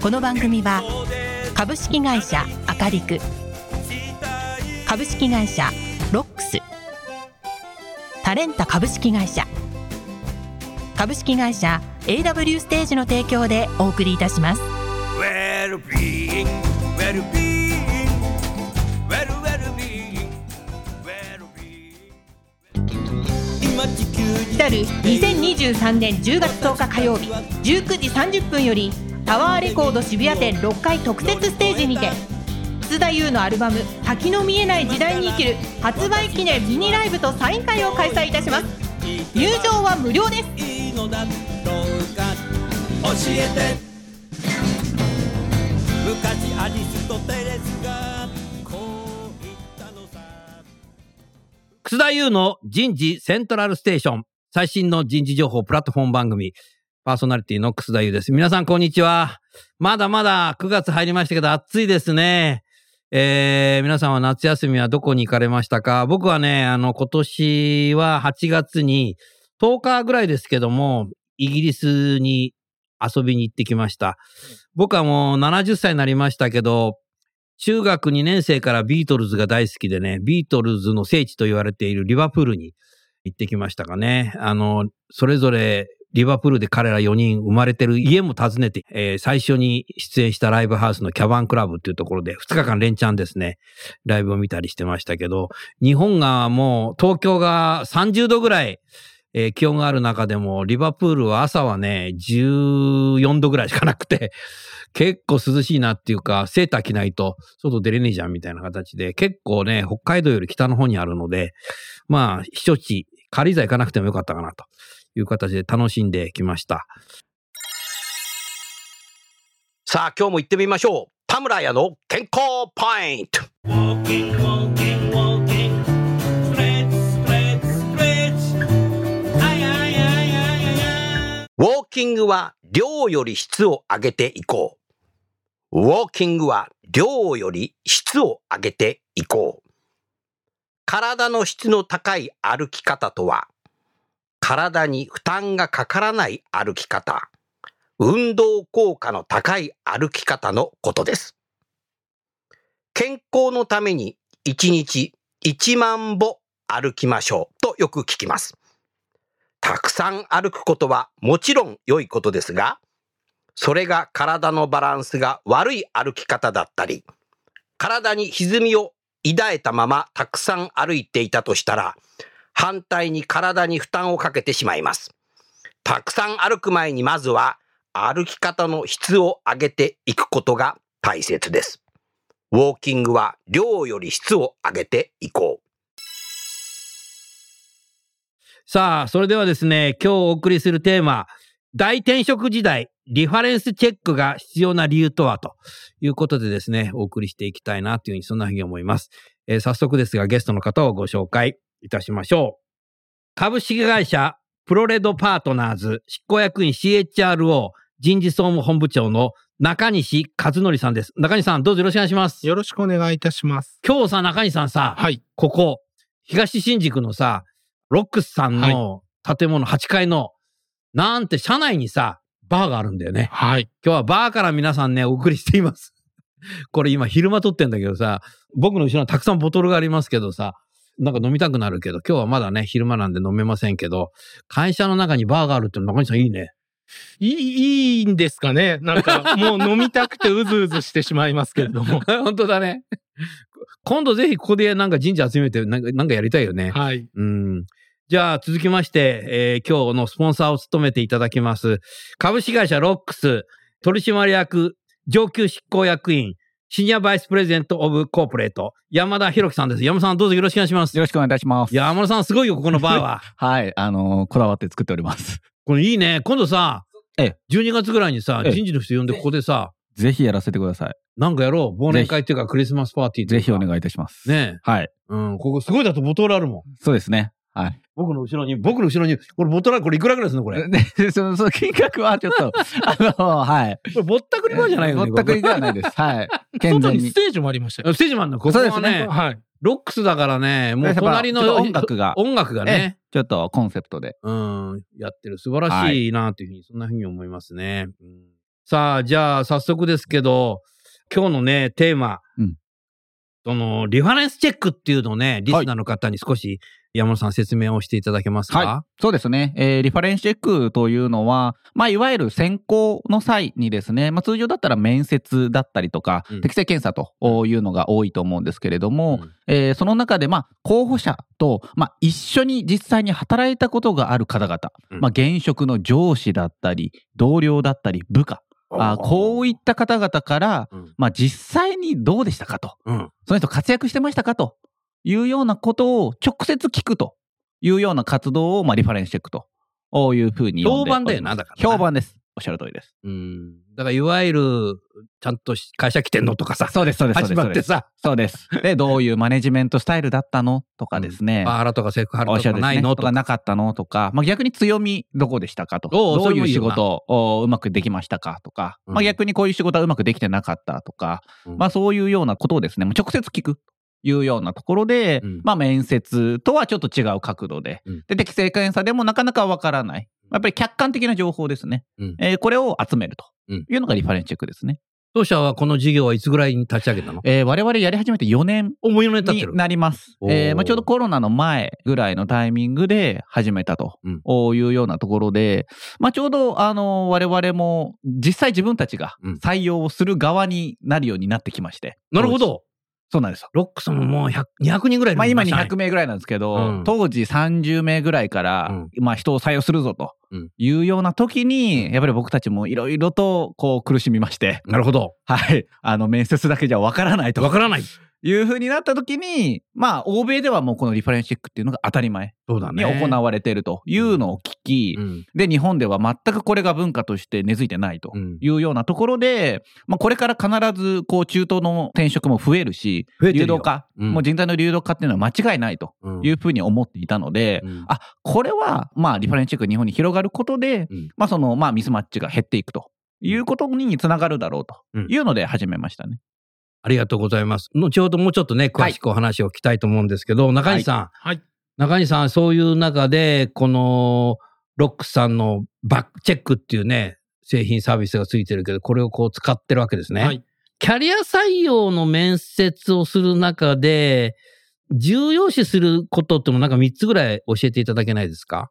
この番組は株式会社アカリク株式会社ロックスタレンタ株式会社株式会社 AW ステージの提供でお送りいたします。Well, に来たる2023年10月10日火曜日19時30分よりタワーレコード渋谷店6階特設ステージにて楠田優のアルバム「先の見えない時代に生きる」発売記念ミニライブとサイン会を開催いたします入場は無料です教えて昔アリスとテレスがこう言ったのさ楠田優の人事セントラルステーション。最新の人事情報プラットフォーム番組。パーソナリティの楠田優です。皆さんこんにちは。まだまだ9月入りましたけど暑いですね。えー、皆さんは夏休みはどこに行かれましたか？僕はね、あの、今年は8月に10日ぐらいですけども、イギリスに遊びに行ってきました。僕はもう70歳になりましたけど、中学2年生からビートルズが大好きでね、ビートルズの聖地と言われているリバプールに行ってきましたかね。あの、それぞれリバプールで彼ら4人生まれてる家も訪ねて、えー最初に出演したライブハウスのキャバンクラブっていうところで2日間連チャンですね、ライブを見たりしてましたけど、日本がもう東京が30度ぐらい、えー気温がある中でも、リバプールは朝はね、14度ぐらいしかなくて、結構涼しいなっていうか、セーター着ないと外出れねえじゃんみたいな形で、結構ね、北海道より北の方にあるので、まあ、避暑地、軽井沢行かなくてもよかったかなと。いう形で楽しんできました。さあ、今日も行ってみましょう。田村屋の健康ポイント。ウォーキングは量より質を上げていこう。ウォーキングは量より質を上げていこう。体の質の高い歩き方とは、体に負担がかからない歩き方、運動効果の高い歩き方のことです。健康のために1日1万歩歩きましょうとよく聞きます。たくさん歩くことはもちろん良いことですが、それが体のバランスが悪い歩き方だったり、体に歪みを抱えたままたくさん歩いていたとしたら、反対に体に負担をかけてしまいます。たくさん歩く前にまずは歩き方の質を上げていくことが大切です。ウォーキングは量より質を上げていこう。さあ、それではですね、今日お送りするテーマ、大転職時代、リファレンスチェックが必要な理由とはということでですね、お送りしていきたいなというふうに、そんなふうに思います。えー早速ですが、ゲストの方をご紹介いたしましょう。株式会社プロレドパートナーズ執行役員 CHRO 人事総務本部長の中西和則さんです。中西さん、どうぞよろしくお願いします。よろしくお願いいたします。今日さ、中西さんさ、はい。ここ、東新宿のさ、ロックスさんの建物8階の、なんて社内にさ、バーがあるんだよね。はい。今日はバーから皆さんね、お送りしています。これ今昼間撮ってんだけどさ、僕の後ろにたくさんボトルがありますけどさ、なんか飲みたくなるけど、今日はまだね、昼間なんで飲めませんけど、会社の中にバーがあるって中西さんいいね。いい、いいんですかね？なんか、もう飲みたくてうずうずしてしまいますけれども。本当だね。今度ぜひここでなんか神社集めてなんかなんかやりたいよね。はい。うん。じゃあ続きまして、えー今日のスポンサーを務めていただきます。株式会社ロックス取締役上級執行役員シニアバイスプレゼントオブコーポレート山田博樹さんです。山田さんどうぞよろしくお願いします。よろしくお願いいたします。山田さんすごいよ、ここのバーは。はい、あのーこだわって作っております。これいいね。今度さ、ええ12月ぐらいにさ、ええ人事の人呼んでここでさ、ぜひやらせてください。なんかやろう。忘年会っていうかクリスマスパーティーぜひお願いいたします。ねはい。え。うん。ここすごいだとボトルあるもん。そうですね。はい。僕の後ろに、僕の後ろに、これボトルあるこれいくらぐらいするのこれ？こ で、その、その金額はちょっと、あの、はい。れぼったくりバーじゃないよね。ぼったくりではないです。はい。健外全に。にステージもありましたよ。ステージマンの、ここはそうですねね、はい。ロックスだからね、もう隣の音楽が音楽がね、ちょっとコンセプトで。うん、やってる。素晴らしいなというふうに、そんなふうに思いますね。うんさあ、じゃあ、早速ですけど、今日のね、テーマ、うんその、リファレンスチェックっていうのをね、リスナーの方に少し山本さん説明をしていただけますか、はそうですね。えーリファレンスチェックというのは、まあ、いわゆる選考の際にですね、まあ、通常だったら面接だったりとか、うん。適正検査というのが多いと思うんですけれども、うん。えーその中で、まあ、候補者と、まあ、一緒に実際に働いたことがある方々、うん。まあ、現職の上司だったり、同僚だったり、部下、あこういった方々から、うん。まあ、実際にどうでしたかと。うん。その人活躍してましたかというようなことを直接聞くというような活動を、まあ、リファレンスチェックというふうに評判だよなだからな評判です。おっしゃる通りです。うん。だから、いわゆる、ちゃんとし会社来てんのとかさ、そうです、そうです、そう始です。まってさ、そうです。で、どういうマネジメントスタイルだったのとかですね。パワハラとかセクハラとおっしゃるですねかないのとか。とかなかったのとか、まあ、逆に強みどこでしたかと。おうどいういいよな事をうまくできましたかとか、うんまあ、逆にこういう仕事はうまくできてなかったとか、うんまあそういうようなことをですね、もう直接聞く。いうようなところで、うんまあ面接とはちょっと違う角度で、うんで、適正検査でもなかなかわからない。やっぱり客観的な情報ですね。うんえーこれを集めるとうんいうのがリファレンスチェックですね。当社はこの事業はいつぐらいに立ち上げたの？えー我々やり始めて4年。になります。えーまあ、ちょうどコロナの前ぐらいのタイミングで始めたとうんいうようなところで、まあ、ちょうど、あの我々も実際自分たちがうん採用をする側になるようになってきまして。当時。なるほど。そうなんですよ。ロックスももう100 200人ぐらいまあ、今社員200名ぐらいなんですけど、うん。当時30名ぐらいから、まあ、人を採用するぞとうん。いうような時に、やっぱり僕たちもいろいろとこう苦しみまして、なるほど。はい、あの面接だけじゃわからないと。わからない。いうふうになった時に、まあ、欧米ではもうこのリファレンスチェックっていうのが当たり前そうだに行われているというのを聞き、うん。で、日本では全くこれが文化として根付いてないとうん。いうようなところで、まあ、これから必ず、こう、中東の転職も増えるし、流動化、うん。もう人材の流動化っていうのは間違いないとうん。いうふうに思っていたので、うん。あ、これは、まあ、リファレンスチェックが日本に広がることで、うん。まあ、その、まあ、ミスマッチが減っていくということにつながるだろうというので始めましたね。ありがとうございます。後ほどもうちょっとね、詳しくお話を聞きたいと思うんですけど、中西さん。はい。中西さん、そういう中で、この、ロックさんのバックチェックっていうね、製品サービスがついてるけど、これをこう使ってるわけですね。はい。キャリア採用の面接をする中で、重要視することってもなんか3つぐらい教えていただけないですか？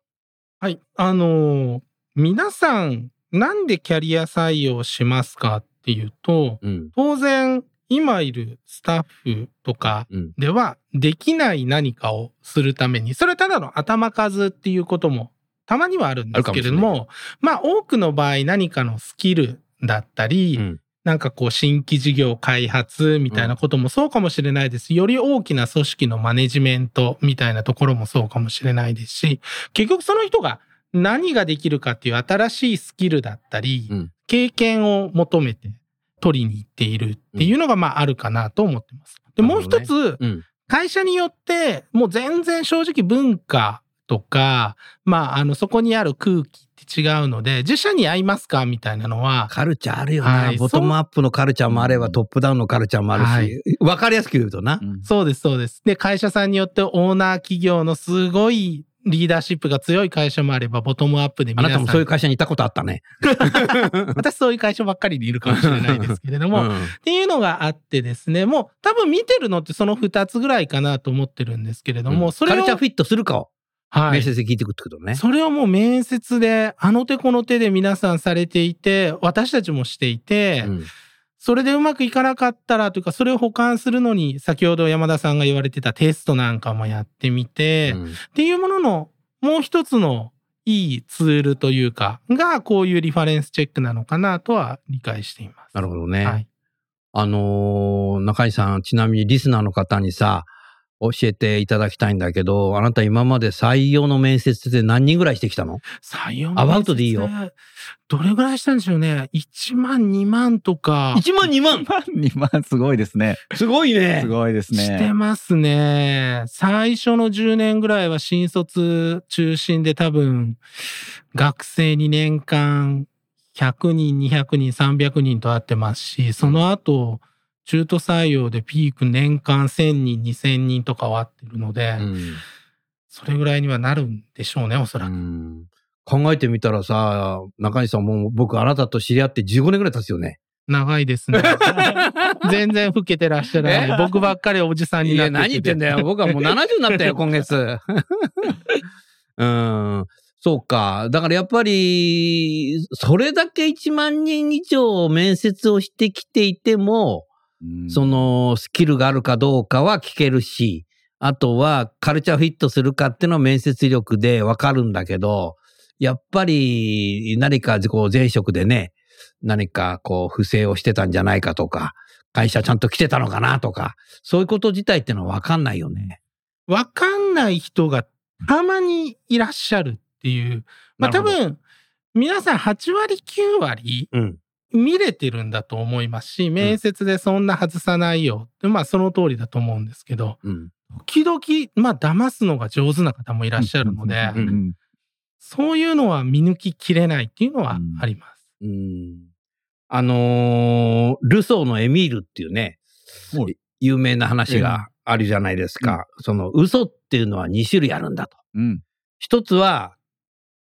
はい。あのー皆さん、なんでキャリア採用しますかっていうと、うん。当然、今いるスタッフとかうん。では、できない何かをするために、それはただの頭数っていうことも、たまにはあるんですけれどあも、まあ、多くの場合何かのスキルだったり、うんなんかこう新規事業開発みたいなこともそうかもしれないです。より大きな組織のマネジメントみたいなところもそうかもしれないですし、結局その人が何ができるかっていう新しいスキルだったり、うん経験を求めて取りに行っているっていうのがまああるかなと思ってます。で、もう一つ、うん。会社によってもう全然正直文化とか、まああのそこにある空気って違うので、自社に合いますかみたいなのは、カルチャーあるよな、はいボトムアップのカルチャーもあれば、うんトップダウンのカルチャーもあるし、はいわかりやすく言うとな。うんそうです、そうです。で、会社さんによってオーナー企業のすごいリーダーシップが強い会社もあれば、ボトムアップであな皆さん。たもそういう会社にいたことあったね。私そういう会社ばっかりでいるかもしれないですけれども、っうんていうのがあってですね、もう多分見てるのってその2つぐらいかなと思ってるんですけれども、うんそれを、カルチャーフィットするかを、はい面接で聞いていくってことね。それをもう面接で、あの手この手で皆さんされていて、私たちもしていて、うんそれでうまくいかなかったらというか、それを補完するのに、先ほど山田さんが言われてたテストなんかもやってみて、うんっていうもののもう一つのいいツールというか、がこういうリファレンスチェックなのかなとは理解しています。なるほどね。はい。あのー中井さん、ちなみにリスナーの方にさ、教えていただきたいんだけど、あなた今まで採用の面接で何人ぐらいしてきたの？採用のアバウトでいいよ面接。どれぐらいしたんでしょうね。1万、2万とか。?1 万2万？2万すごいですね。すごいねすごいですしてね。ますね。最初の10年ぐらいは新卒中心で多分、学生に年間100人、200人、300人と会ってますし、その後、中途採用でピーク年間1000人、2000人とかは会ってるので、うんそれぐらいにはなるんでしょうね、おそらく。うん考えてみたらさ、中西さんもう僕あなたと知り合って15年ぐらい経つよね。長いですね。全然老けてらっしゃらなえい。僕ばっかりおじさんにいや、なって何言ってんだよ。僕はもう70になったよ、今月。うん。そうか。だからやっぱり、それだけ1万人以上面接をしてきていても、うんそのスキルがあるかどうかは聞けるし、あとはカルチャーフィットするかっていうのは面接力でわかるんだけど、やっぱり何かこう前職でね、何かこう不正をしてたんじゃないかとか、会社ちゃんと来てたのかなとか、そういうこと自体ってのはわかんないよね。わかんない人がたまにいらっしゃるっていう。まあ多分、皆さん8割9割うん。見れてるんだと思いますし、面接でそんな外さないよって、まあその通りだと思うんですけど、うん。時々、まあ騙すのが上手な方もいらっしゃるので、うんうんそういうのは見抜ききれないっていうのはあります。うん。あのールソーのエミールっていうねはい、有名な話があるじゃないですか。その嘘っていうのは2種類あるんだと。うん一つは、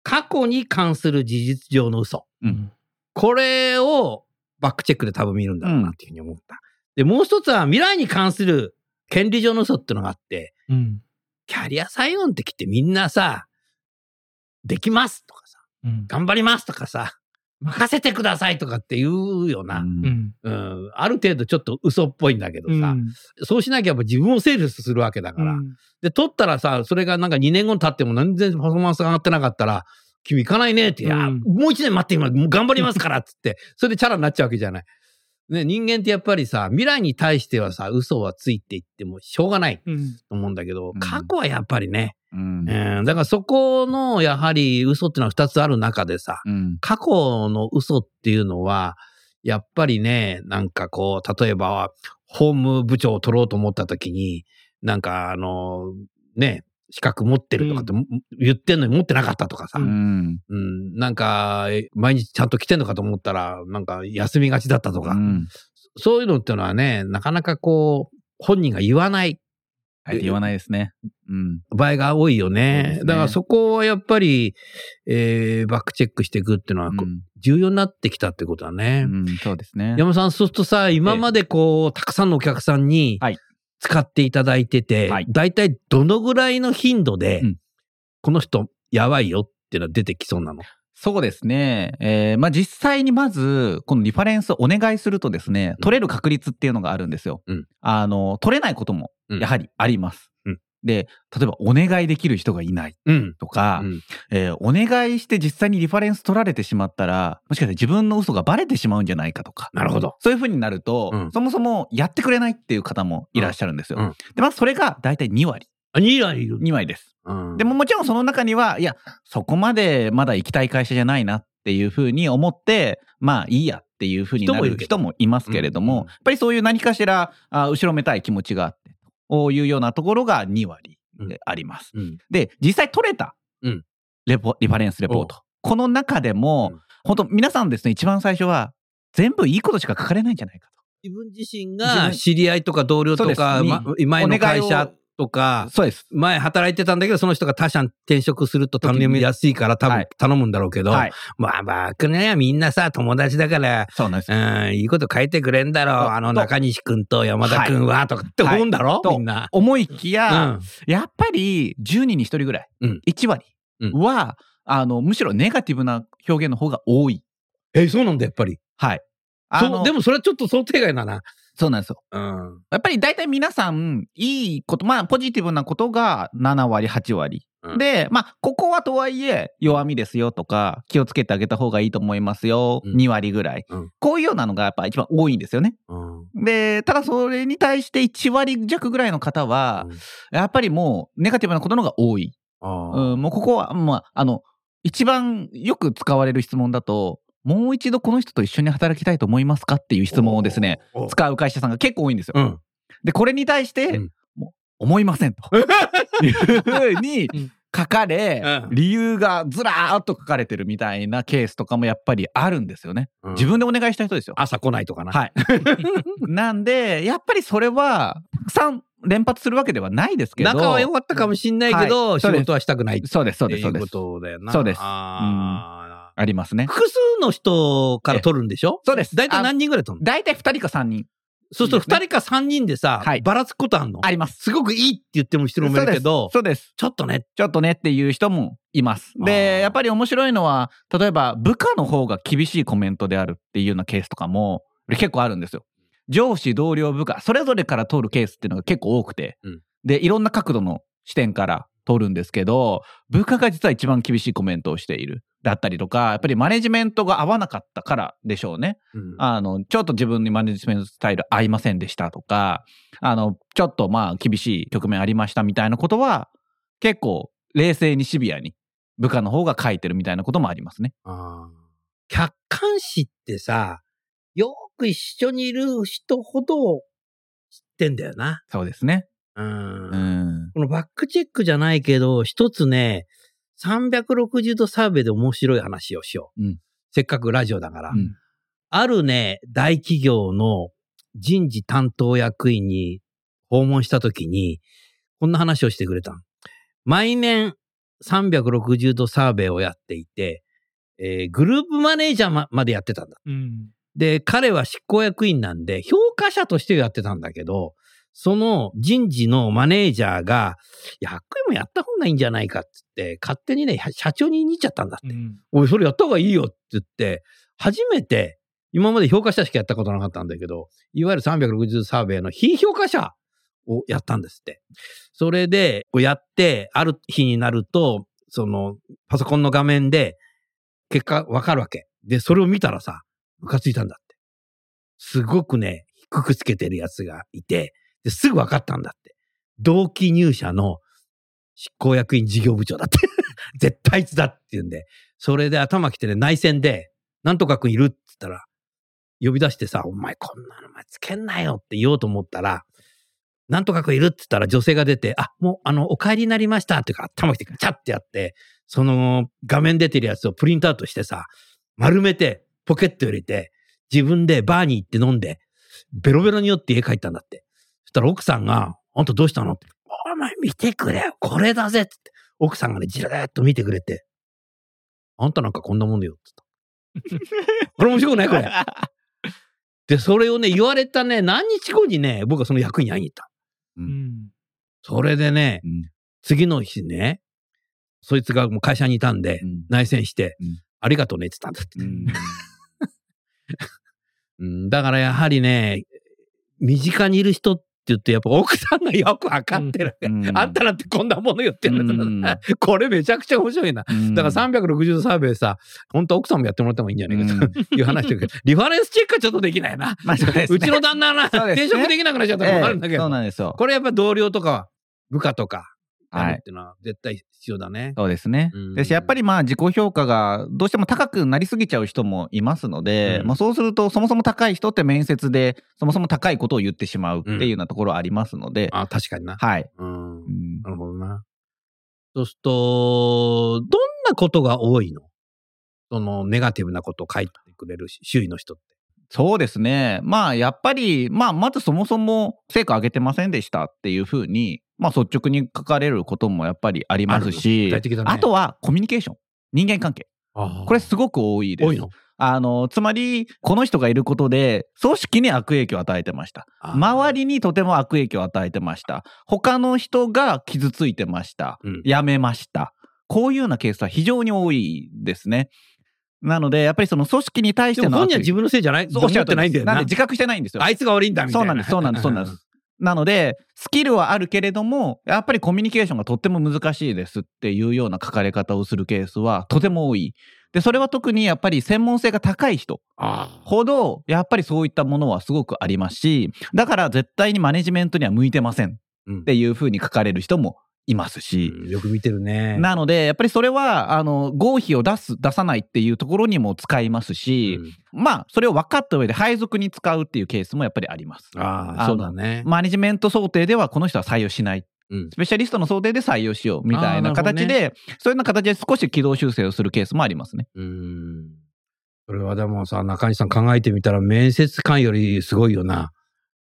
過去に関する事実上の嘘。うんこれをバックチェックで多分見るんだろうなっていうふうに思った。で、もう一つは未来に関する権利上の嘘っていうのがあって、うん。キャリア採用の時ってみんなさ、できますとかさ、うん。頑張りますとかさ、任せてくださいとかって言うよな。うん。うん。ある程度ちょっと嘘っぽいんだけどさ、うんそうしなきゃやっぱ自分をセールスするわけだから。うんで、取ったらさ、それがなんか2年後に経っても全然パフォーマンスが上がってなかったら、君行かないねって、いや、うんもう1年待って今、頑張りますからっつって、それでチャラになっちゃうわけじゃない。ね、人間ってやっぱりさ、未来に対してはさ、嘘はついていってもしょうがないうん。と思うんだけど、うん。過去はやっぱりね、うん。うん、だからそこのやはり嘘っていうのは2つある中でさ、うん。過去の嘘っていうのは、やっぱりね、なんかこう、例えば、法務部長を取ろうと思った時に、なんかあの、ね、資格持ってるとかって言ってんのに持ってなかったとかさ、ううん、んなんか、え毎日ちゃんと来てんのかと思ったら、なんか休みがちだったとか、うん。そういうのっていうのはね、なかなかこう、本人が言わない。あえて言わないですね。うん。場合が多いよね。ね。だからそこはやっぱり、えーバックチェックしていくっていうのは、うん。重要になってきたってことだね。うんそうですね。山さん、そうするとさ、今までこう、たくさんのお客さんにはい使っていただいてて、はい大体どのぐらいの頻度で、うんこの人やばいよっていうのは出てきそうなの？そうですね。えーまあ、実際にまず、このリファレンスをお願いするとですね、取れる確率っていうのがあるんですよ。うんあの、取れないこともうんやはりあります。うんで、例えばお願いできる人がいないうん。とか、うんえーお願いして実際にリファレンス取られてしまったら、もしかしたら自分の嘘がバレてしまうんじゃないかとか。なるほど。そういうふうになると、うんそもそもやってくれないっていう方もいらっしゃるんですよ。で、まずそれが大体2割。あ、2割いる。2割です。うんでももちろんその中には、いや、そこまでまだ行きたい会社じゃないなっていうふうに思って、まあいいやっていうふうになる人もいますけれども、やっぱりそういう何かしら、あ後ろめたい気持ちがあって、というようなところが2割であります。うん。で、実際取れたうん。レポ、リファレンスレポート。この中でも、うん。本当皆さんですね、一番最初は、全部いいことしか書かれないんじゃないか自分自身自が分知り合いとか同僚とか、ま前の会社とかと。、そうです。前働いてたんだけど、その人が他社に転職すると頼みやすいから多分はい頼むんだろうけど、はい。まあまあ、くねみんなさ、友達だから、そうなんです。うん、いいこと書いてくれんだろう。とあの中西くんと山田くんは、とかって思うんだろ、とみんな。思いきや、うん。やっぱり10人に1人ぐらい、うん1割うんは、あの、むしろネガティブな表現の方が多い。え、そうなんだ、やっぱり。はい。あのでもそれはちょっと想定外だな。そうなんですよ。うん。やっぱり大体皆さん、いいこと、まあ、ポジティブなことが7割、8割。うんで、まあ、ここはとはいえ、弱みですよとか、気をつけてあげた方がいいと思いますよ。うん2割ぐらい、うんこういうようなのがやっぱ一番多いんですよね。うんで、ただそれに対して1割弱ぐらいの方は、やっぱりもうネガティブなことの方が多い。あうん、もうここは、まあ、あの、一番よく使われる質問だと、もう一度この人と一緒に働きたいと思いますかっていう質問をですね、お使う会社さんが結構多いんですよ。うん。で、これに対して、うんもう思いませんと いうふうにうん書かれ、うん理由がずらーっと書かれてるみたいなケースとかもやっぱりあるんですよね。自分でお願いした人ですよ。朝来ないとかな。はい。なんで、やっぱりそれは、たくさん連発するわけではないですけど。仲は良かったかもしんないけど、はい仕事はしたくないってそうです、そうです、そういうこです。とだよな。そうですあーありますね。複数の人から取るんでしょ？そうです。大体あ何人ぐらい取るの？大体2人か3人。そうすると2人か3人でさはい、ばらつくことあんの？あります。すごくいいって言っても人もいるけど、そうです。ちょっとね、ちょっとねっていう人もいます。で、やっぱり面白いのは、例えば部下の方が厳しいコメントであるっていうようなケースとかも結構あるんですよ。上司、同僚、部下、それぞれから取るケースっていうのが結構多くて、うんで、いろんな角度の視点から取るんですけど、部下が実は一番厳しいコメントをしている。だったりとか、やっぱりマネジメントが合わなかったからでしょうね。うんあの、ちょっと自分にマネジメントスタイル合いませんでしたとか、あの、ちょっとまあ厳しい局面ありましたみたいなことは、結構冷静にシビアに部下の方が書いてるみたいなこともありますね。客観視ってさ、よく一緒にいる人ほど知ってんだよな。そうですね。うんうん。このバックチェックじゃないけど、一つね、360度サーベイで面白い話をしよう。うんせっかくラジオだから。うんあるね、大企業の人事担当役員に訪問したときに、こんな話をしてくれたの。毎年360度サーベイをやっていて、えーグループマネージャーままでやってたんだ。うん。で、彼は執行役員なんで、評価者としてやってたんだけど、その人事のマネージャーが、役員もやった方がいいんじゃないかって言って、勝手にね、社長に言ちゃったんだって。うん。おい、それやった方がいいよって言って、初めて、今まで評価者しかやったことなかったんだけど、いわゆる360度サーベイの非評価者をやったんですって。それで、こうやって、ある日になると、その、パソコンの画面で、結果わかるわけ。で、それを見たらさ、ムカついたんだって。すごくね、低くつけてるやつがいて、ですぐわかったんだって。同期入社の執行役員事業部長だって。絶対いつだって言うんで。それで頭きてね、内戦で、なんとかくんいるって言ったら、呼び出してさ、お前こんなの前つけんなよって言おうと思ったら、なんとかくんいるって言ったら女性が出て、あ、もうあの、お帰りになりましたっていうか、頭きてガチャってやって、その画面出てるやつをプリントアウトしてさ、丸めて、ポケット入れて、自分でバーに行って飲んで、ベロベロに酔って家帰ったんだって。そしたら奥さんが、あんたどうしたの？って。お前見てくれよ、これだぜって。奥さんがね、じらーっと見てくれて、あんたなんかこんなもんだよって言った。これ面白くない？これ。で、それをね、言われたね、何日後にね、僕はその役員に会いに行った。うん。それでね、うん次の日ね、そいつがもう会社にいたんで、うん内戦して、うんありがとうねって言ったんだって。うん うん、だからやはりね、身近にいる人って言って、やっぱ奥さんがよくわかってる。うん。あんたなんてこんなもの言ってる。んだうん。から、これめちゃくちゃ面白いな。うん。だから360度サーベイさ、本当奥さんもやってもらった方がいいんじゃないかという話だけど、リファレンスチェックはちょっとできないな。まあそうね。うちの旦那はね。転職できなくなっちゃったのもあるんだけええそど、うなんですよ。これやっぱ同僚とか部下とか、やはいるっていうのは絶対必要だね。そうですねうん。でやっぱりまあ自己評価がどうしても高くなりすぎちゃう人もいますので、うんまあそうするとそもそも高い人って面接でそもそも高いことを言ってしまうっていうようなところありますので、あ、確かにな。はい。うんう。んなるほどな。そうすると、どんなことが多いの？そのネガティブなことを書いてくれるし周囲の人って。そうですね。まあやっぱり、まあまずそもそも成果上げてませんでしたっていうふうに、まあ率直に書かれることもやっぱりありますあし、る具体的だねあとはコミュニケーション。人間関係。これすごく多いです。多いの？あの、つまり、この人がいることで、組織に悪影響を与えてました。周りにとても悪影響を与えてました。他の人が傷ついてました。うん辞めました。こういうようなケースは非常に多いですね。なので、やっぱりその組織に対しての本人は自分のせいじゃない？そうおっしゃってないんだよな。なんで自覚してないんですよ。あいつが悪いんだみたいな。そうなんです、そうなんです、そうなんです。なので、スキルはあるけれども、やっぱりコミュニケーションがとっても難しいですっていうような書かれ方をするケースはとても多い。で、それは特にやっぱり専門性が高い人あほど、やっぱりそういったものはすごくありますし、だから絶対にマネジメントには向いてませんっうんていうふうに書かれる人もいますし、うんよく見てるね。なので、やっぱりそれは、あの、合否を出す、出さないっていうところにも使いますし、まあ、それを分かった上で配属に使うっていうケースもやっぱりあります。うんああ、そうだね。マネジメント想定ではこの人は採用しない。うんスペシャリストの想定で採用しようみたいな形で、そういうような形で少し軌道修正をするケースもありますね。うん。それはでもさ、中西さん考えてみたら面接官よりすごいよな。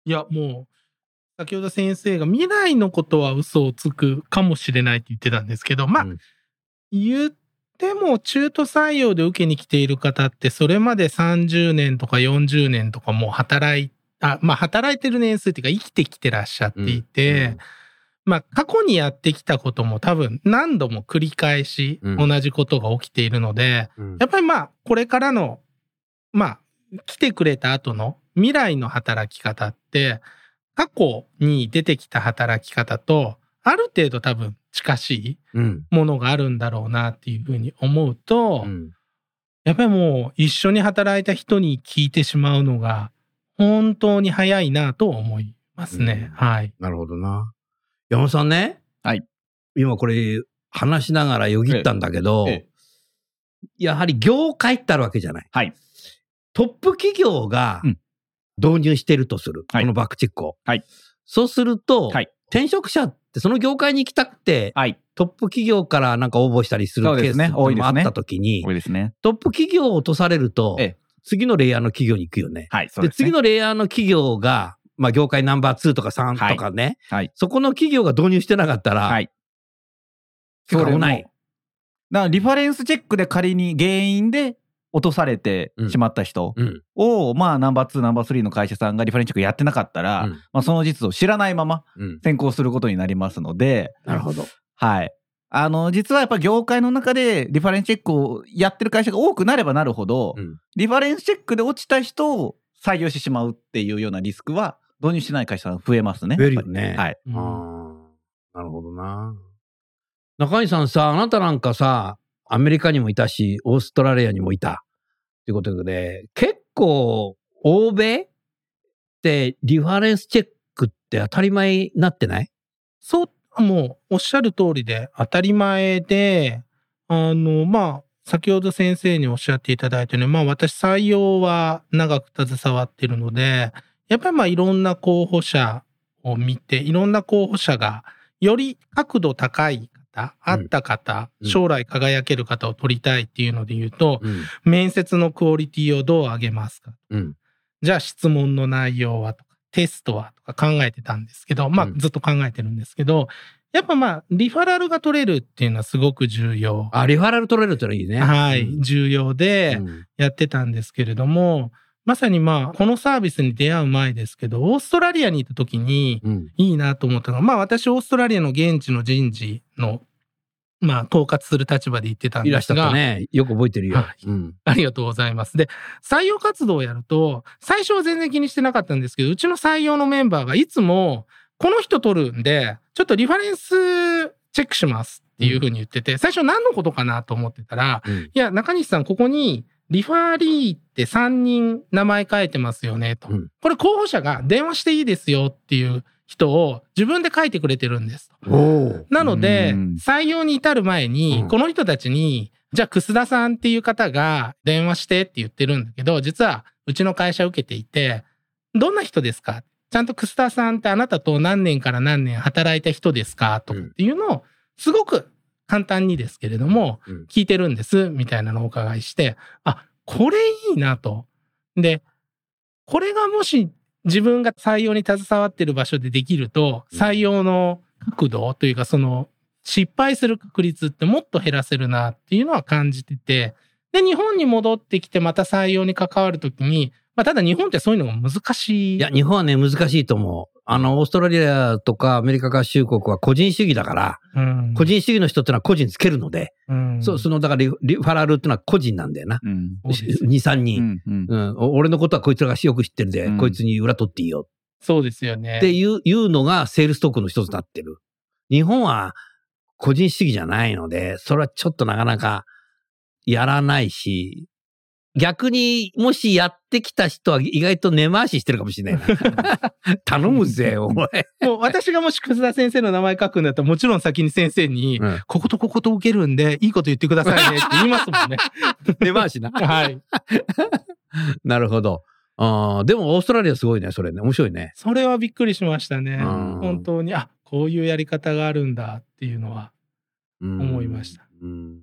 いや、もう、先ほど先生が未来のことは嘘をつくかもしれないって言ってたんですけど、まあ、うん。言っても中途採用で受けに来ている方って、それまで30年とか40年とかもう働いあ、まあ働いてる年数っていうか生きてきてらっしゃっていて、うん。まあ過去にやってきたことも多分何度も繰り返しうん。同じことが起きているので、うん。やっぱりまあ、これからの、まあ、来てくれた後の未来の働き方って、過去に出てきた働き方と、ある程度多分近しいうん。ものがあるんだろうなっていうふうに思うと、うんやっぱりもう一緒に働いた人に聞いてしまうのが本当に早いなと思いますね。うんはい。なるほどな。山本さんね。はい。今これ話しながらよぎったんだけど、ええやはり業界ってあるわけじゃない。はい。トップ企業がうん導入してるとする。はいこのバックチェックを。はいそうすると、はい転職者ってその業界に行きたくて、はい。トップ企業からなんか応募したりするケースもあったときに、多いですね。トップ企業を落とされると、ええ次のレイヤーの企業に行くよね。はい。でね次のレイヤーの企業が、まあ、業界ナンバー2とか3とかね、はい。そこの企業が導入してなかったら、はい。結構危ない。だからリファレンスチェックで仮に原因で落とされてしまった人うん。を、まあナンバー2、ナンバー3の会社さんがリファレンスチェックやってなかったら、うんまあその実を知らないままうん。先行することになりますので、なるほど。はい。あの、実はやっぱ業界の中でリファレンスチェックをやってる会社が多くなればなるほど、うんリファレンスチェックで落ちた人を採用してしまうっていうようなリスクは導入してない会社さん増えますね。増えるよね。はい。なるほどな。中西さんさ、あなたなんかさ、アメリカにもいたし、オーストラリアにもいた。ということで、結構、欧米ってリファレンスチェックって当たり前になってない？そう、もうおっしゃる通りで当たり前で、あの、まあ、先ほど先生におっしゃっていただいたように、まあ私採用は長く携わっているので、やっぱりまあいろんな候補者を見て、いろんな候補者がより角度高い方、あった方、うん将来輝ける方を取りたいっていうので言うと、うん。面接のクオリティをどう上げますか？うん。じゃあ質問の内容はとか、テストはとか考えてたんですけど、まあうんずっと考えてるんですけど、やっぱまあリファラルが取れるっていうのはすごく重要。あ、リファラル取れるってのはいいね。はい、うん重要でうんやってたんですけれども、まさにまあこのサービスに出会う前ですけど、オーストラリアにいた時にうん。いいなと思ったのが、まあ私オーストラリアの現地の人事のまあ統括する立場で言ってたんいらっしゃですが、ったね。よく覚えてるよ。はいうん。ありがとうございます。で、採用活動をやると、最初は全然気にしてなかったんですけど、うちの採用のメンバーがいつも、この人取るんで、ちょっとリファレンスチェックしますっていうふうに言ってて、最初何のことかなと思ってたら、うんいや、中西さん、ここに、リファーリーって3人名前書いてますよねと。うん。これ候補者が電話していいですよっていう人を自分で書いてくれてるんです。なのでうん、採用に至る前にうん、この人たちに、じゃあ、楠田さんっていう方が電話してって言ってるんだけど、実はうちの会社受けていて、どんな人ですか？ちゃんと楠田さんってあなたと何年から何年働いた人ですか？とかっていうのを、すごく簡単にですけれどもうん、聞いてるんです、みたいなのをお伺いして、あ、これいいなと。で、これがもし自分が採用に携わってる場所でできると、うん採用の角度というか、その失敗する確率ってもっと減らせるなっていうのは感じてて、で、日本に戻ってきてまた採用に関わるときに、まあ、ただ日本ってそういうのが難しい。いや、日本はね、難しいと思う。あの、オーストラリアとかアメリカ合衆国は個人主義だから、うん、個人主義の人ってのは個人つけるので、うん、そう、その、だからリフリファラルってのは個人なんだよな。うん。そうです2、3う人、んうんうんお俺のことはこいつらがよく知ってるで、うんこいつに裏取っていいよ。そうですよね。っていういうのがセールストークの一つになってる。日本は個人主義じゃないので、それはちょっとなかなかやらないし、逆にもしやってきた人は意外と根回ししてるかもしれないな。頼むぜ、お前。もう私がもし楠田先生の名前書くんだったらもちろん先に先生に、うんこことここと受けるんで、いいこと言ってくださいねって言いますもんね。根回しな。はい。なるほど。あーでもオーストラリアすごいね、それね。面白いね。それはびっくりしましたね。うん本当に、あ、こういうやり方があるんだっていうのは。うん思いました。うん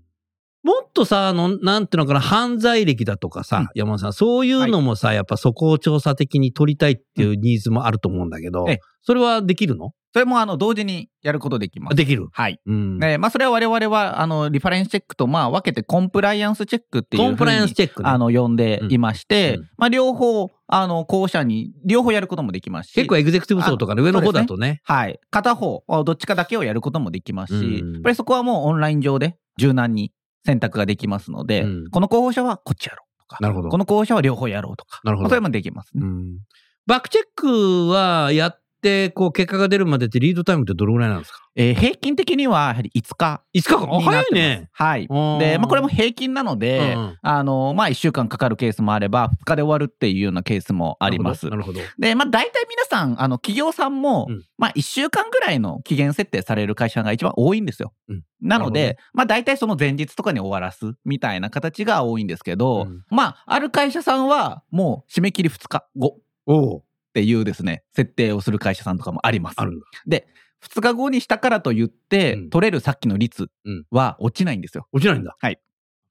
もっとさ、あの、なんていうのかな、犯罪歴だとかさ、うん山本さん、そういうのもさ、やっぱそこを調査的に取りたいっていうニーズもあると思うんだけど、ええそれはできるの？それもあの同時にやることできます。できる。はい。うん。ねまあ、それは我々は、あの、リファレンスチェックと、まあ、分けてコンプライアンスチェックっていう。コンプライアンスチェックねあの、呼んでいまして、うんうんまあ、両方、あの、後者に、両方やることもできますし。結構エグゼクティブ層とかね、あ上の方だとね。はい。片方、あどっちかだけをやることもできますし、うんやっぱりそこはもうオンライン上で柔軟に選択ができますので、うん。この候補者はこっちやろうとか、なるほど。この候補者は両方やろうとか、なるほど。まあそれもできますね。うん。バックチェックはやって、こう、結果が出るまでってリードタイムってどれぐらいなんですか？えー平均的にはやはり5日 ?5 日間あになってます。早いね。はい。で、まあ、これも平均なので、うんうんあの、まあ、1週間かかるケースもあれば、2日で終わるっていうようなケースもありますな。るほど。で、まあ、大体皆さん、あの、企業さんも、うんまあ、1週間ぐらいの期限設定される会社が一番多いんですよ。うんなので、まあ、大体その前日とかに終わらすみたいな形が多いんですけど、うんまあ、ある会社さんは、もう締め切り2日後。おうっていうですね、設定をする会社さんとかもあります。あるんだ。2日後にしたからと言って、うん取れるさっきの率うんは落ちないんですよ。落ちないんだ。はい。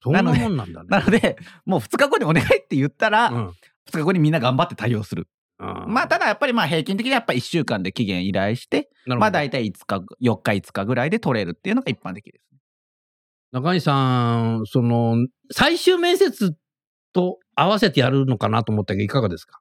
そんなもんなんだね。なので、もう2日後にお願いって言ったら、うん2日後にみんな頑張って対応する。まあ、ただやっぱりまあ平均的にはやっぱ1週間で期限依頼して、まあ大体5日、4日5日ぐらいで取れるっていうのが一般的です。中西さん、その、最終面接と合わせてやるのかなと思ったけど、いかがですか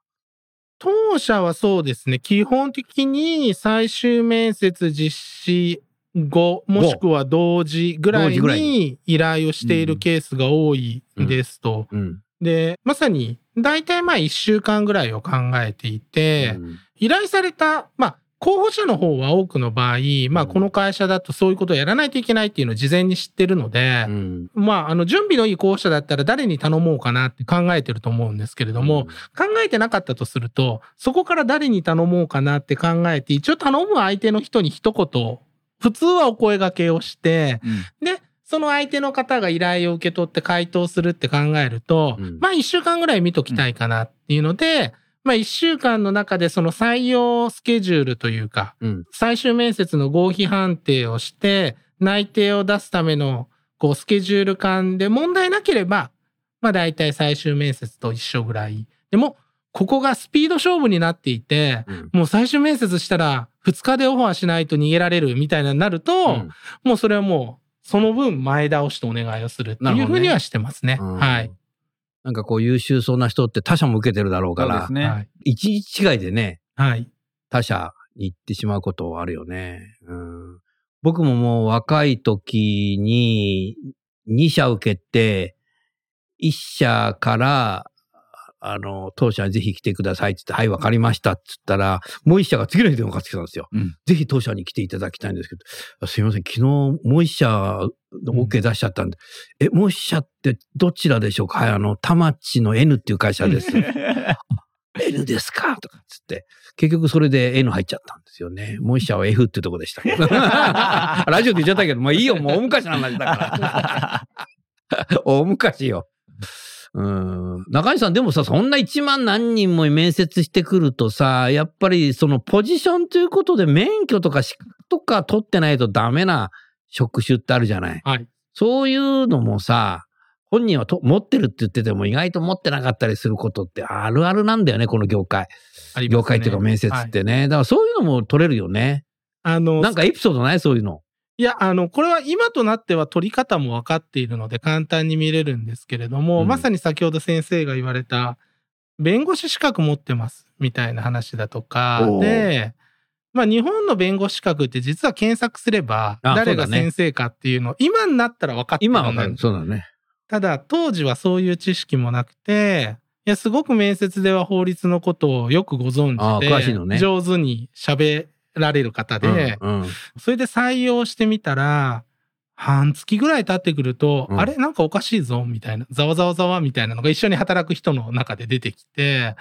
当社はそうですね、基本的に最終面接実施後、もしくは同時ぐらいに依頼をしているケースが多いですと。うん。で、まさに大体まあ1週間ぐらいを考えていて、うん。依頼された、まあ、候補者の方は多くの場合、まあ、うん。この会社だとそういうことをやらないといけないっていうのを事前に知ってるので、うん。まあ、あの、準備のいい候補者だったら誰に頼もうかなって考えてると思うんですけれども、考えてなかったとすると、そこから誰に頼もうかなって考えて、一応頼む相手の人に一言、普通はお声掛けをして、で、その相手の方が依頼を受け取って回答するって考えると、うん。まあ一週間ぐらい見ときたいかなっていうので、まあ一週間の中でその採用スケジュールというか、うん。最終面接の合否判定をして、内定を出すためのこうスケジュール感で問題なければ、まあ大体最終面接と一緒ぐらい。でも、ここがスピード勝負になっていて、うんもう最終面接したら2日でオファーしないと逃げられるみたいなになると、うんもうそれはもうその分前倒しとお願いをするっていうふうにはしてますね。うんはい。なんかこう優秀そうな人って他社も受けてるだろうからそうです、ね。はい。一日違いでね、はい。他社に行ってしまうことはあるよね。うん、僕ももう若い時に2社受けて、1社から、あの、当社にぜひ来てくださいって言って、はい、わかりましたって言ったら、もう1社が次の日電話かかってきたんですよ。うんぜひ当社に来ていただきたいんですけど、あすいません、昨日もう1社の OK 出しちゃったんで、え、もう1社ってどちらでしょうか？はい、あの、田町の N っていう会社です。N ですか？とかつって。結局それで N 入っちゃったんですよね。もう一社は F ってとこでしたけど。ラジオで言っちゃったけど、まあいいよ、もう大昔の話だから。大昔よ。うん。中西さん、でもさ、そんな1万何人も面接してくるとさ、やっぱりそのポジションということで免許とか資格とか取ってないとダメな職種ってあるじゃない。はい。そういうのもさ、本人はと持ってるって言ってても意外と持ってなかったりすることってあるあるなんだよね、この業界。ね業界っていうか面接ってね。だからそういうのも取れるよね。あの、なんかエピソードない？そういうの。いや、あの、これは今となっては取り方も分かっているので簡単に見れるんですけれども、うん。まさに先ほど先生が言われた、弁護士資格持ってますみたいな話だとかで、まあ日本の弁護士資格って実は検索すればあ誰が先生かっていうの今になったら分かってる。今はわかる。そうだね。ただ当時はそういう知識もなくて、や、すごく面接では法律のことをよくご存知で、ね。上手に喋られる方で、うんうん。それで採用してみたら、半月ぐらい経ってくると、うん。あれ？なんかおかしいぞみたいな、ざわざわざわみたいなのが一緒に働く人の中で出てきて、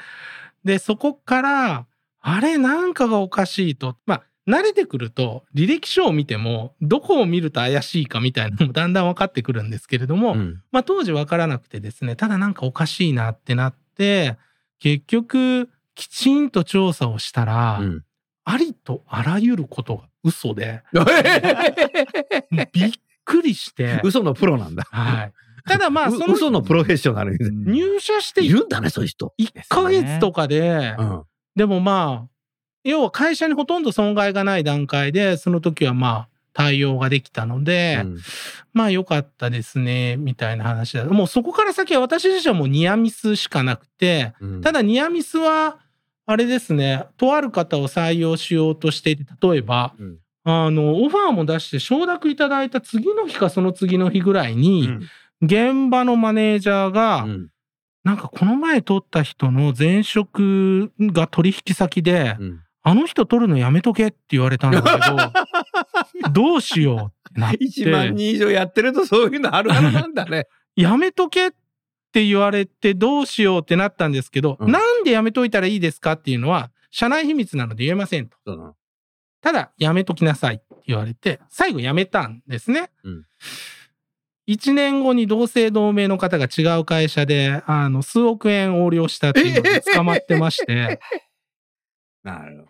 で、そこから、あれ？なんかがおかしいと、まあ、慣れてくると、履歴書を見ても、どこを見ると怪しいかみたいなのも だんだん分かってくるんですけれども、うん。まあ当時分からなくてですね、ただなんかおかしいなってなって、結局、きちんと調査をしたら、うんありとあらゆることが嘘で、びっくりして、嘘のプロなんだ。はい。ただまあ、うその嘘のプロフェッショナル。入社しているんだね、そういう人。1ヶ月とかで、うん。でもまあ、要は会社にほとんど損害がない段階で、その時はまあ、対応ができたので、うんまあ良かったですね、みたいな話だ。もうそこから先は私自身はもうニアミスしかなくて、うんただニアミスは、あれですね、とある方を採用しようとしていて、例えば、うんあの、オファーも出して承諾いただいた次の日かその次の日ぐらいに、現場のマネージャーが、うんなんかこの前取った人の前職が取引先で、うんあの人取るのやめとけって言われたんだけど、どうしようってなって。1万人以上やってるとそういうのあるあるなんだね。やめとけって言われてどうしようってなったんですけど、うん。なんでやめといたらいいですかっていうのは、社内秘密なので言えませんと。ただ、やめときなさいって言われて、最後やめたんですね。うん。1年後に同姓同名の方が違う会社で、あの、数億円横領したっていうので捕まってまして、なる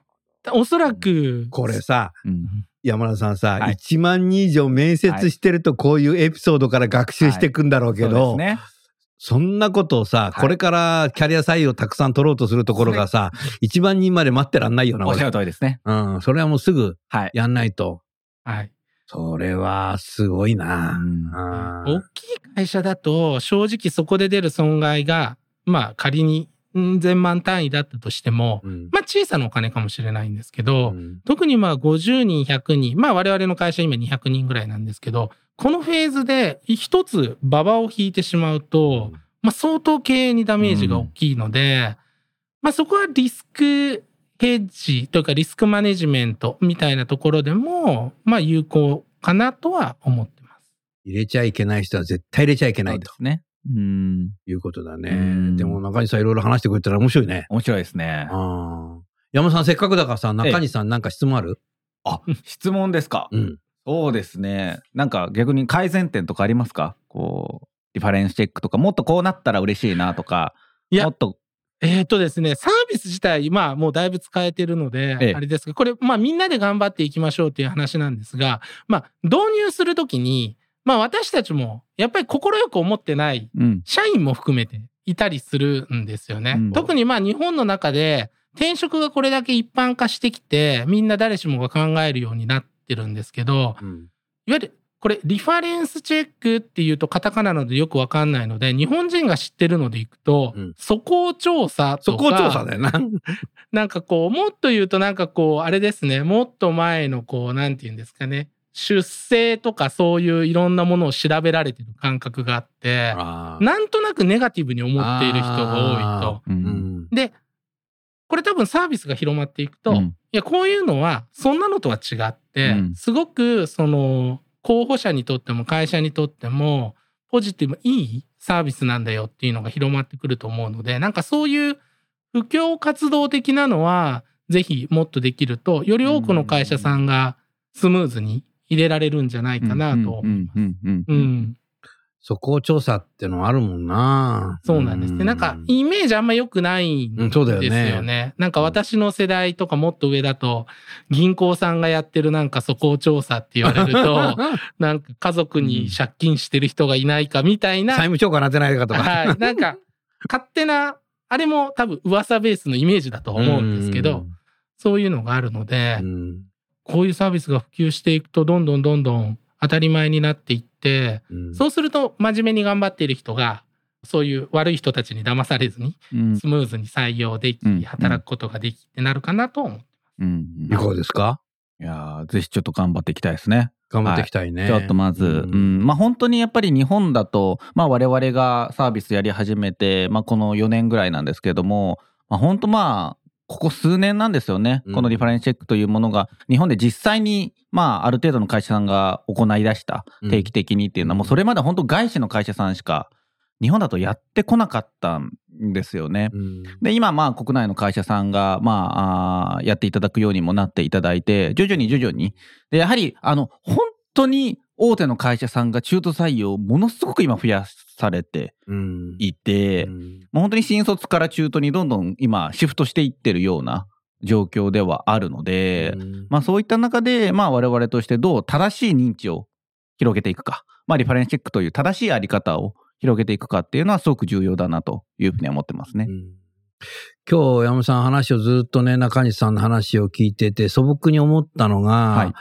おそらく、これさ、うん。山田さんさ、はい。1万人以上面接してるとこういうエピソードから学習していくんだろうけそうど、ですね。そんなことをさ、いこれからキャリア採用たくさん取ろうとするところがさ、1万人まで待ってらんないよな、おっしゃ俺る通りですね。うん、それはもうすぐはい。やんないと。はい。それはすごいな。うんあ大きい会社だと、正直そこで出る損害が、まあ仮にうん千万単位だったとしても、うんまあ小さなお金かもしれないんですけど、うん特にまあ50人、100人、まあ我々の会社今200人ぐらいなんですけど、このフェーズで一つ馬場を引いてしまうと、まあ相当経営にダメージが大きいので、まあそこはリスクヘッジというかリスクマネジメントみたいなところでも、まあ有効かなとは思ってます。入れちゃいけない人は絶対入れちゃいけなそいうとですね。うん。いうことだね。うんでも中西さんいろいろ話してくれたら面白いね。面白いですね。山田さんせっかくだからさ、中西さんなんか質問ある？あ、質問ですか。うん。そうですね。なんか逆に改善点とかありますか？こう、リファレンスチェックとか、もっとこうなったら嬉しいなとか、もっと、えーとですね、サービス自体、まあもうだいぶ使えてるので、ええあれですが、これ、まあみんなで頑張っていきましょうっていう話なんですが、まあ導入するときに、まあ私たちもやっぱり快く思ってないうん。社員も含めていたりするんですよね。うん特にまあ日本の中で転職がこれだけ一般化してきて、みんな誰しもが考えるようになってるんですけど、うん。いわゆるこれリファレンスチェックっていうとカタカナなのでよくわかんないので、日本人が知ってるのでいくと、うん素行調査とか、そこを調査だよな。なんかこう、もっと言うとなんかこう、あれですね、もっと前のこう、なんて言うんですかね、出生とかそういういろんなものを調べられてる感覚があって、なんとなくネガティブに思っている人が多いと。う。うんん。で、これ多分サービスが広まっていくと、うんいや、こういうのは、そんなのとは違って、うんすごく、その、候補者にとっても会社にとっても、ポジティブ、いいサービスなんだよっていうのが広まってくると思うので、なんかそういう布教活動的なのは、ぜひもっとできると、より多くの会社さんがスムーズに入れられるんじゃないかなとう。んうんうんううん。ん。そこを調査ってのあるもんな。そうなんですね。なんか、イメージあんま良くないんうんそうだよねですよね。なんか私の世代とかもっと上だと、銀行さんがやってるなんか素行調査って言われると、なんか家族に借金してる人がいないかみたいな、債務超過なってないかとか。はい。なんか、勝手な、あれも多分噂ベースのイメージだと思うんですけど、そういうのがあるのでう、ん。こういうサービスが普及していくと、どんどんどんどん当たり前になっていって、うん。そうすると真面目に頑張っている人が、そういう悪い人たちに騙されずに、うんスムーズに採用でき、うん働くことができってなるかなと思う。うんいかがですか？いやーぜひちょっと頑張っていきたいですね。頑張っていきたいね。ちょっとまず、ううんん、まあ本当にやっぱり日本だと、まあ我々がサービスやり始めて、まあこの4年ぐらいなんですけども、まあ本当まあ、ここ数年なんですよね。うんこのリファレンスチェックというものが、日本で実際に、まあある程度の会社さんが行い出した、うん定期的にっていうのは、もうそれまで本当外資の会社さんしか、日本だとやってこなかったんですよね。うんで、今、まあ、国内の会社さんが、まあ、やっていただくようにもなっていただいて、徐々に徐々に。で、やはり、あの、本当に大手の会社さんが中途採用をものすごく今増やされてうん。いて、うん。もう本当に新卒から中途にどんどん今、シフトしていってるような状況ではあるので、うん。まあ、そういった中で、まあ、我々としてどう正しい認知を広げていくか、まあ、リファレンスチェックという正しいあり方を広げていくかっていうのはすごく重要だなというふうに思ってますね。うん今日、山本さん話をずっとね、中西さんの話を聞いてて、素朴に思ったのが、はい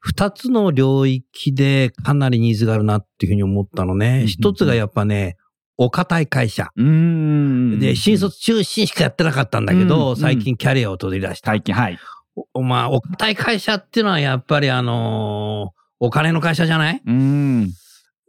二つの領域でかなりニーズがあるなっていうふうに思ったのうんね。一つがやっぱね、お堅い会社。で、新卒中心しかやってなかったんだけうど、ん最近キャリアを取り出した。最近、はい。おまあ、お堅い会社っていうのはやっぱりあのーお金の会社じゃない？うん。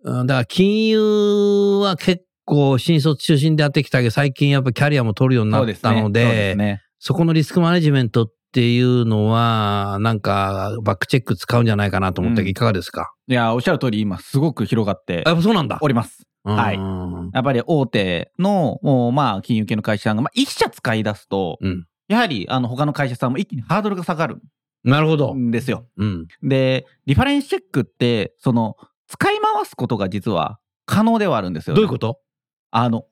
うんだから金融は結構新卒中心でやってきたけど、最近やっぱキャリアも取るようになったので。そこのリスクマネジメントっていうのは、なんかバックチェック使うんじゃないかなと思ったけど、うんいかがですか？いや、おっしゃる通り、今、すごく広がってあやっぱそうなんだ。おります。はいうんやっぱり大手の、もうまあ、金融系の会社さんが、まあ、一社使い出すと、うんやはり、あの、他の会社さんも一気にハードルが下がるなるほど。んですよ。うん。で、リファレンスチェックって、その、使い回すことが実は可能ではあるんですよ、どういうこと？あの、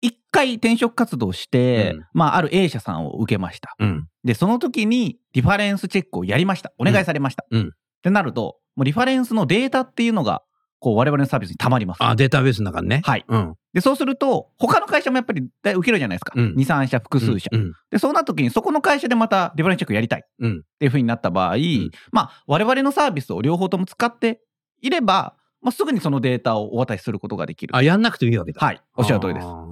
一回転職活動して、うんまあ、ある A 社さんを受けました。うん。で、その時にリファレンスチェックをやりました。お願いされました。うんうんってなると、もうリファレンスのデータっていうのが、こう、我々のサービスに溜まります。あ、データベースの中にね。はい。うん。で、そうすると、他の会社もやっぱり受けるじゃないですか。うん2、3社、複数社。うん。で、そうなった時に、そこの会社でまたリファレンスチェックやりたい。うんっていう風になった場合、んまあ、我々のサービスを両方とも使っていれば、まあ、すぐにそのデータをお渡しすることができる。あ、やんなくてもいいわけだ。はい。おっしゃる通りです。あ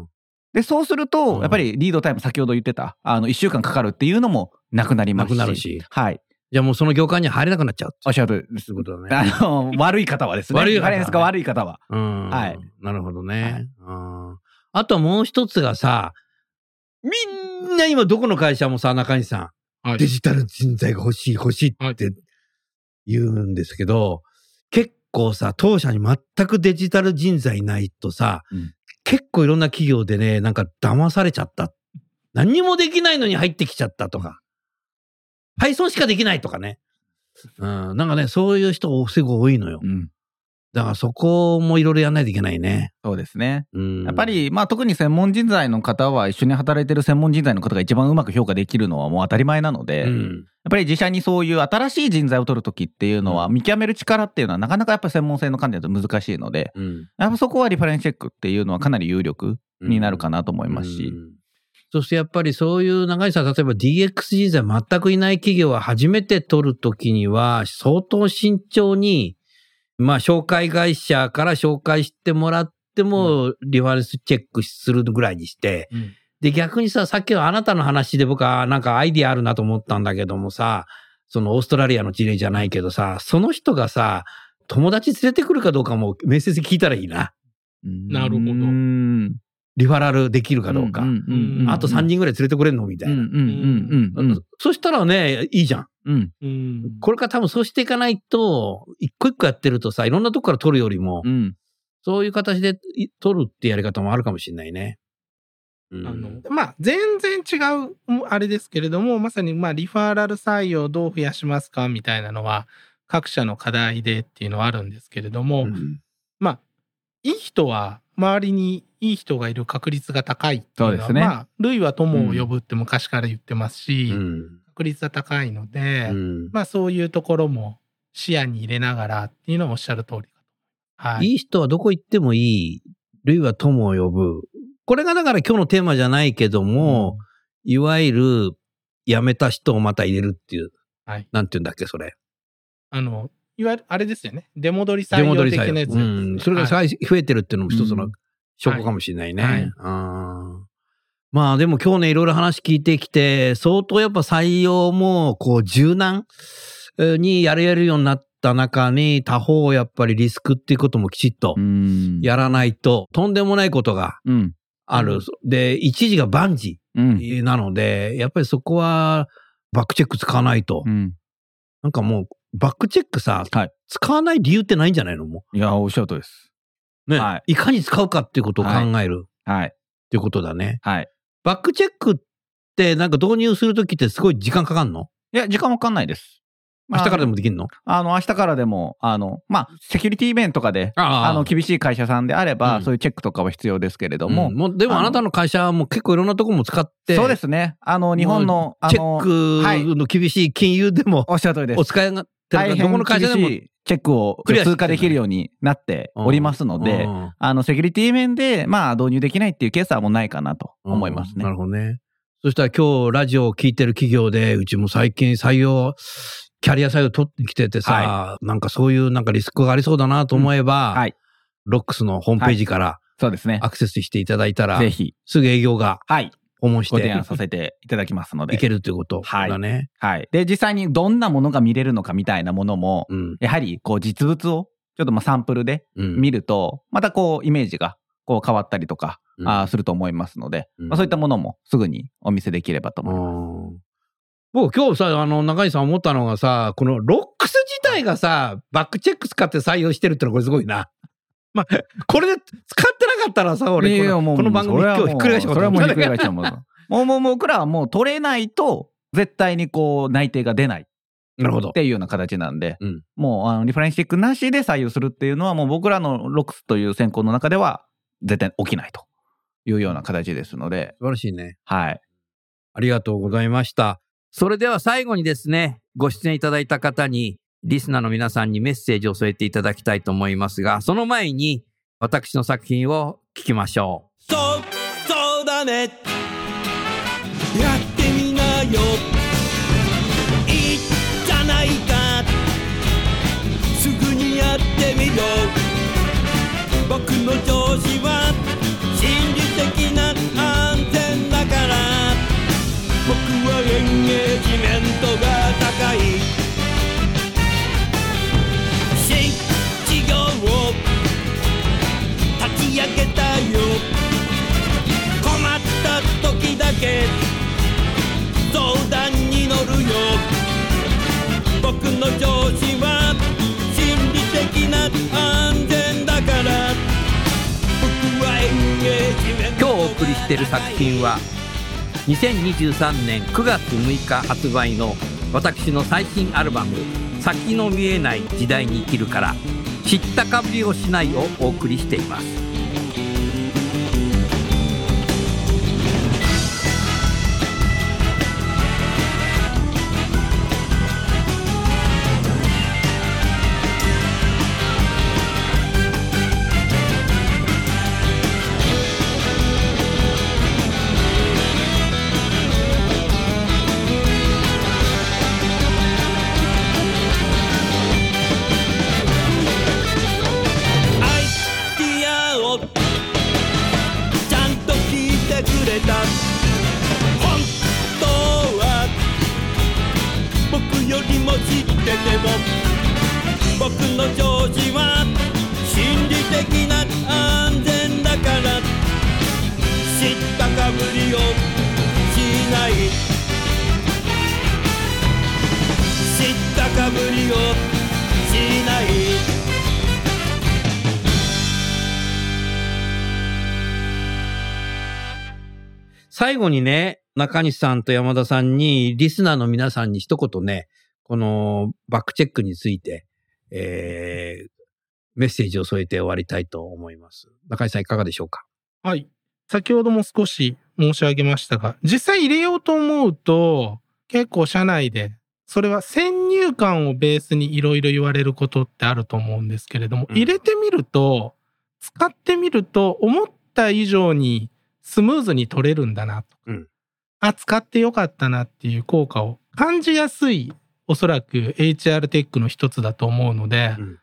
で、そうするうんと、やっぱりリードタイム、先ほど言ってた、あの、1週間かかるっていうのもなくなりますし。なくなるし。はい。じゃあもうその業界には入れなくなっちゃう。おっしゃる通りですそういうことだね。あの、悪い方はですね。悪い方はねリファレンスが悪い方は。うん。はい。なるほどね。はいうんあともう一つがさ、みんな今どこの会社もさ、中西さん、はいデジタル人材が欲しい欲しいって言うんですけど、結構さ、当社に全くデジタル人材ないとさ、うん結構いろんな企業でね、なんか騙されちゃった。何にもできないのに入ってきちゃったとか。配送しかできないとかね。うん、なんかね、そういう人すごい多いのよ。うん。だからそこもいろいろやらないといけないね。そうですね。うん。やっぱ、り、まあ特に専門人材の方は一緒に働いてる専門人材の方が一番うまく評価できるのはもう当たり前なので、やっうん。ぱり自社にそういう新しい人材を取るときっていうのは、見極める力っていうのはなかなかやっぱり専門性の観点だと難しいので、うん。やっぱそこはリファレンスチェックっていうのはかなり有力になるかなと思いますし、うんそしてやっぱりそういう長井さん、例えば DX 人材全くいない企業は初めて取るときには相当慎重に、まあ紹介会社から紹介してもらってもリファレンスチェックするぐらいにして、うんで逆にさ、さっきのあなたの話で僕はなんかアイディアあるなと思ったんだけどもさ、そのオーストラリアの事例じゃないけどさ、その人がさ、友達連れてくるかどうかも面接で聞いたらいいな。なるほどうんリファラルできるかどうか。あと3人ぐらい連れてくれんのみたいな。そしたらね、いいじゃん。うん。うん。これから多分そうしていかないと、一個一個やってるとさ、いろんなとこから取るよりも、うん。そういう形でい取るってやり方もあるかもしれないね。うん。あのまあ全然違ううんあれですけれどもまさにまあリファーラル採用をどう増やしますかみたいなのは各社の課題でっていうのはあるんですけれども、うん。まあいい人は周りにいい人がいる確率が高いっていうのはね。まあ類は友を呼ぶって昔から言ってますし、うん確率は高いので、うんまあそういうところも視野に入れながらっていうのはおっしゃる通りかと。はい。いい人はどこ行ってもいい。類は友を呼ぶ。これがだから今日のテーマじゃないけども、いわゆる辞めた人をまた入れるっていう、はい。なんて言うんだっけ、それ。あの、いわゆるあれですよね。出戻り採用。的なやつですね、うん。それがはい最増えてるっていうのも一つのうん証拠かもしれないね。はいうんまあでも今日ね、いろいろ話聞いてきて、相当やっぱ採用も、こう、柔軟えーにやれるようになった中に、他方やっぱりリスクっていうこともきちっとうん。やらないと、とんでもないことがうん。ある。で、一時が万事うん。なので、やっぱりそこはバックチェック使わないと。うん。なんかもう、バックチェックさ、はい使わない理由ってないんじゃないの？もいや、おっしゃるとりです。う。ね、はいい。かに使うかっていうことを考えるっはい。ていうことだね。はい。バックチェックってなんか導入するときってすごい時間かかんの？いや、時間わかんないです。明日からでもできるの？あの、明日からでも、あの、まあ、セキュリティ面とかで、ああの、厳しい会社さんであれば、うん。そういうチェックとかは必要ですけれども、もうでもあなたの会社はもう結構いろんなとこも使って、そうですね。あの、日本の、あチェの、ックの厳しい金融でもおっしゃる通りです。お使いがってるから大変どこの会社でもチェックを通過できるようになっておりますので、うんあの、セキュリティ面で、まあ、導入できないっていうケースはもうないかなと思いますねうんな。るほどね。そしたら今日ラジオを聞いてる企業で、うちも最近採用、キャリア採用取ってきててさ、はなんかそういうなんかリスクがありそうだなと思えば、はい。ロックスのホームページからそうですね。アクセスしていただいたら、ぜひ、すぐ営業がはい。訪問してご提案させていただきますので。いけるということだね。はい。で、実際にどんなものが見れるのかみたいなものも、うん。やはり、こう、実物を、ちょっとまあサンプルでうん見ると、またこう、イメージが、こう、変わったりとか、うんあーすると思いますので、うんまあ、そういったものもすぐにお見せできればと思います。うん僕今日さ、あの、中井さん思ったのがさ、このロックス自体がさ、バックチェック使って採用してるってのはこれすごいな。まあ、これで使ってなかったらさ、俺、このこの番組今日ひっくり返したことそれはもうひっくりない返した もう、もう、僕らはもう取れないと、絶対にこう、内定が出ないなるほどっ。ていうような形なんで、うんもう、あの、リファレンスチェックなしで採用するっていうのは、もう僕らのロックスという選考の中では、絶対起きないというような形ですので、素晴らしいね。はい。ありがとうございました。それでは最後にですね、ご出演いただいた方に、リスナーの皆さんにメッセージを添えていただきたいと思いますが、その前に、私の作品を聞きましょそうそうだね。やってみなよ。いいじゃないか。すぐにやってみよう。僕の上司は心理的な安全だから。僕はエンゲージメントが高い。け相談に乗るよ僕の上司は心理的な安全だから僕は。今日お送りしている作品は、2023年9月6日発売の私の最新アルバム「先の見えない時代に生きる」から「知ったかぶりをしない」をお送りしています。後にね、中西さんと山田さんに、リスナーの皆さんに一言ね、このバックチェックについて、えー、メッセージを添えて終わりたいと思います。中西さんいかがでしょうか？はい。先ほども少し申し上げましたが、実際入れようと思うと、結構社内で、それは先入観をベースにいろいろ言われることってあると思うんですけれども、うん入れてみると、使ってみると、思った以上にスムーズに取れるんだなと。うんあ、使ってよかったなっていう効果を感じやすい、おそらく HR テックの一つだと思うので、うん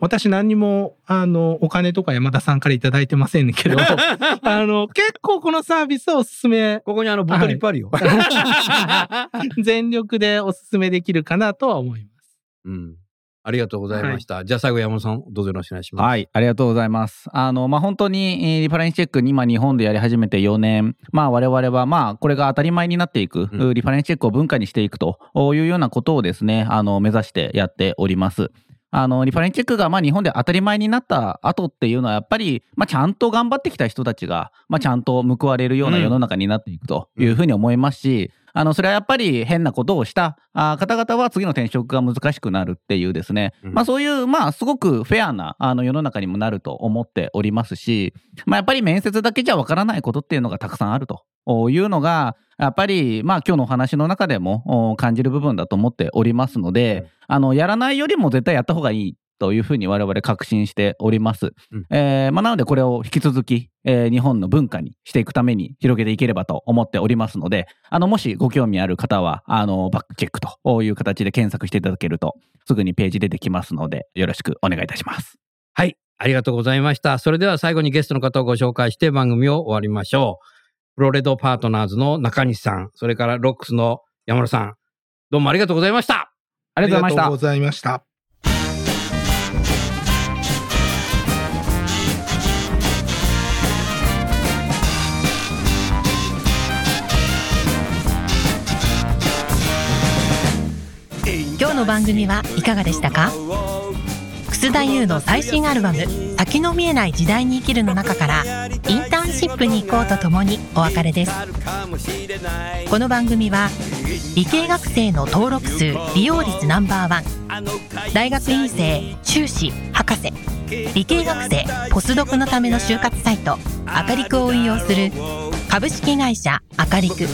私何にも、あの、お金とか山田さんからいただいてませんけど、あの、結構このサービスはおすすめ、ここにあの、ボトルいっぱいあるよ。全力でおすすめできるかなとは思います。うん。ありがとうございました。じゃあ最後山本さん、どうぞよろしくお願いします。はい、ありがとうございます。あの、まあ、本当に、えーリファレンスチェックに今日本でやり始めて4年、まあ、我々は、まあ、これが当たり前になっていく、うんリファレンスチェックを文化にしていくというようなことをですね、あの、目指してやっております。あの、リファレンスチェックが、まあ、日本で当たり前になった後っていうのは、やっぱり、まあ、ちゃんと頑張ってきた人たちが、まあ、ちゃんと報われるような世の中になっていくというふうに思いますし、あの、それはやっぱり変なことをした。方々は次の転職が難しくなるっていうですね、うん。まあそういう、まあすごくフェアなあの世の中にもなると思っておりますし、まあやっぱり面接だけじゃわからないことっていうのがたくさんあると。いうのが、やっぱりまあ今日のお話の中でもお感じる部分だと思っておりますので、あの、やらないよりも絶対やった方がいい。というふうに我々確信しております。うんえーまあ、なのでこれを引き続き、えー日本の文化にしていくために広げていければと思っておりますので、あの、もしご興味ある方は、あの、バックチェックという形で検索していただけると、すぐにページ出てきますので、よろしくお願いいたします。はい。ありがとうございました。それでは最後にゲストの方をご紹介して番組を終わりましょう。プロレドパートナーズの中西さん、それからロックスの山田さん、どうもありがとうございました。ありがとうございましたの番組はいかがでしたか？楠田優の最新アルバム「先の見えない時代に生きる」の中からインターンシップに行こうとともにお別れです。この番組は理系学生の登録数利用率ナンバーワン大学院生修士博士理系学生ポスドクのための就活サイトアカリクを運用する株式会社アカリク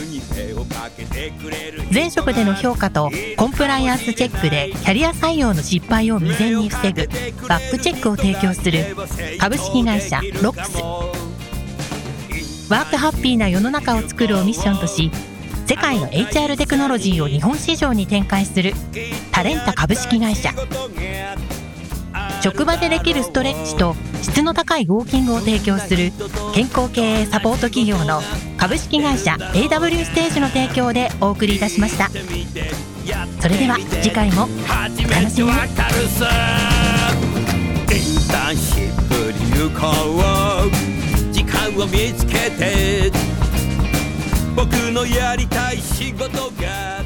前職での評価とコンプライアンスチェックでキャリア採用の失敗を未然に防ぐバックチェックを提供する株式会社ロックス。ワークハッピーな世の中を作るをミッションとし世界の HR テクノロジーを日本市場に展開するタレンタ株式会社。職場でできるストレッチと質の高いウォーキングを提供する健康経営サポート企業の株式会社 AW ステージの提供でお送りいたしました。それでは次回も初めてわかるさインターンシップに行こう時間を見つけて僕のやりたい仕事が